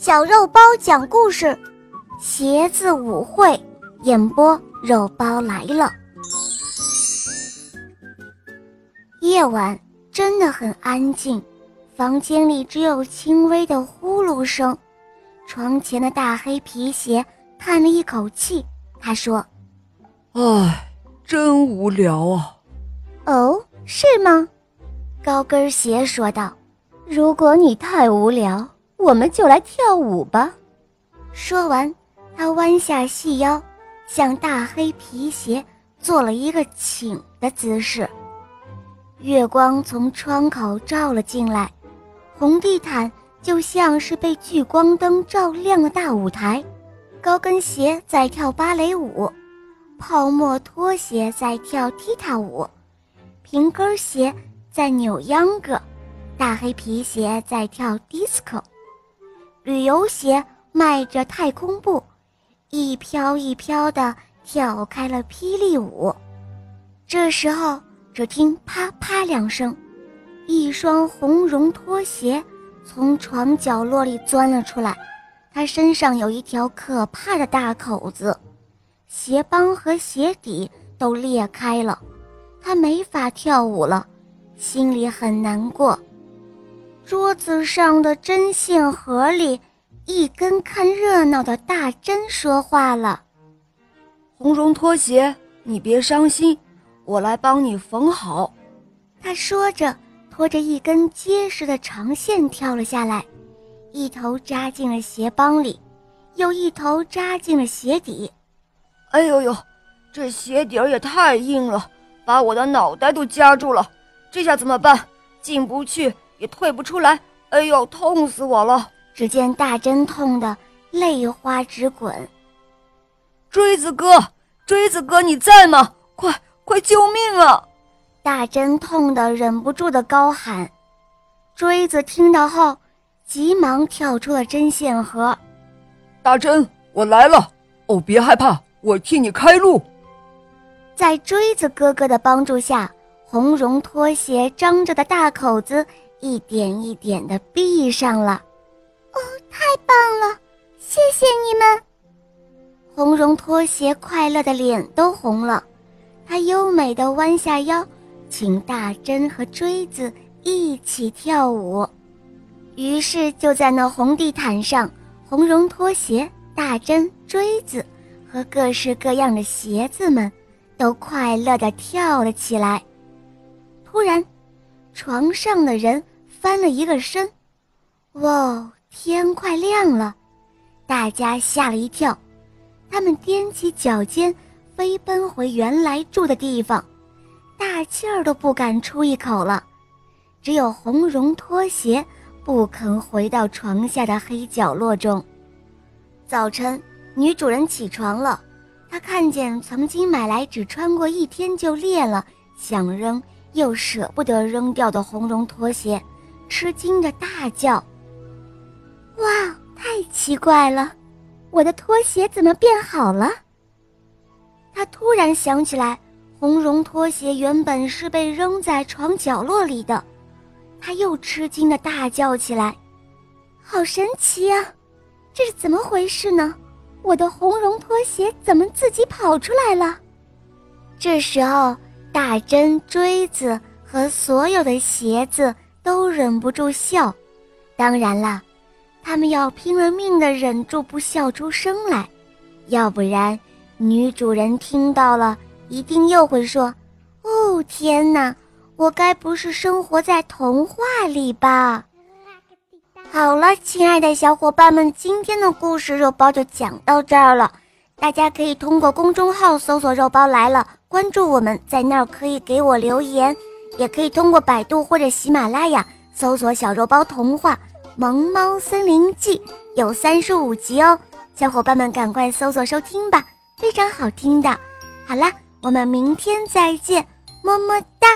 小肉包讲故事，鞋子舞会演播，肉包来了。夜晚真的很安静，房间里只有轻微的呼噜声。床前的大黑皮鞋叹了一口气，他说：“唉，真无聊啊。”“哦，是吗？”高跟鞋说道：“如果你太无聊。”我们就来跳舞吧。说完，他弯下细腰，向大黑皮鞋做了一个请的姿势。月光从窗口照了进来，红地毯就像是被聚光灯照亮的大舞台。高跟鞋在跳芭蕾舞，泡沫拖鞋在跳踢踏舞，平跟鞋在扭秧歌，大黑皮鞋在跳 disco。旅游鞋迈着太空步，一飘一飘地跳开了霹雳舞。这时候，只听啪啪两声，一双红绒拖鞋从床角落里钻了出来。它身上有一条可怕的大口子，鞋帮和鞋底都裂开了。他没法跳舞了，心里很难过。桌子上的针线盒里，一根看热闹的大针说话了：“红绒拖鞋，你别伤心，我来帮你缝好。”他说着，拖着一根结实的长线跳了下来，一头扎进了鞋帮里，又一头扎进了鞋底。哎呦呦，这鞋底儿也太硬了，把我的脑袋都夹住了，这下怎么办？进不去。也退不出来，哎呦，痛死我了！只见大针痛得泪花直滚。锥子哥，锥子哥，你在吗？快快救命啊！大针痛得忍不住的高喊。锥子听到后，急忙跳出了针线盒。大针，我来了！哦，别害怕，我替你开路。在锥子哥哥的帮助下，红绒拖鞋张着的大口子。一点一点的闭上了，哦，太棒了！谢谢你们。红绒拖鞋快乐的脸都红了，它优美的弯下腰，请大针和锥子一起跳舞。于是就在那红地毯上，红绒拖鞋、大针、锥子和各式各样的鞋子们，都快乐的跳了起来。突然，床上的人。翻了一个身，哇！天快亮了，大家吓了一跳，他们踮起脚尖，飞奔回原来住的地方，大气儿都不敢出一口了。只有红绒拖鞋不肯回到床下的黑角落中。早晨，女主人起床了，她看见曾经买来只穿过一天就裂了，想扔又舍不得扔掉的红绒拖鞋。吃惊的大叫：“哇，太奇怪了！我的拖鞋怎么变好了？”他突然想起来，红绒拖鞋原本是被扔在床角落里的，他又吃惊的大叫起来：“好神奇呀！这是怎么回事呢？我的红绒拖鞋怎么自己跑出来了？”这时候，大针、锥子和所有的鞋子。都忍不住笑，当然啦，他们要拼了命的忍住不笑出声来，要不然女主人听到了一定又会说：“哦天哪，我该不是生活在童话里吧？”好了，亲爱的小伙伴们，今天的故事肉包就讲到这儿了。大家可以通过公众号搜索“肉包来了”，关注我们，在那儿可以给我留言。也可以通过百度或者喜马拉雅搜索“小肉包童话萌猫森林记”，有三十五集哦，小伙伴们赶快搜索收听吧，非常好听的。好啦，我们明天再见，么么哒。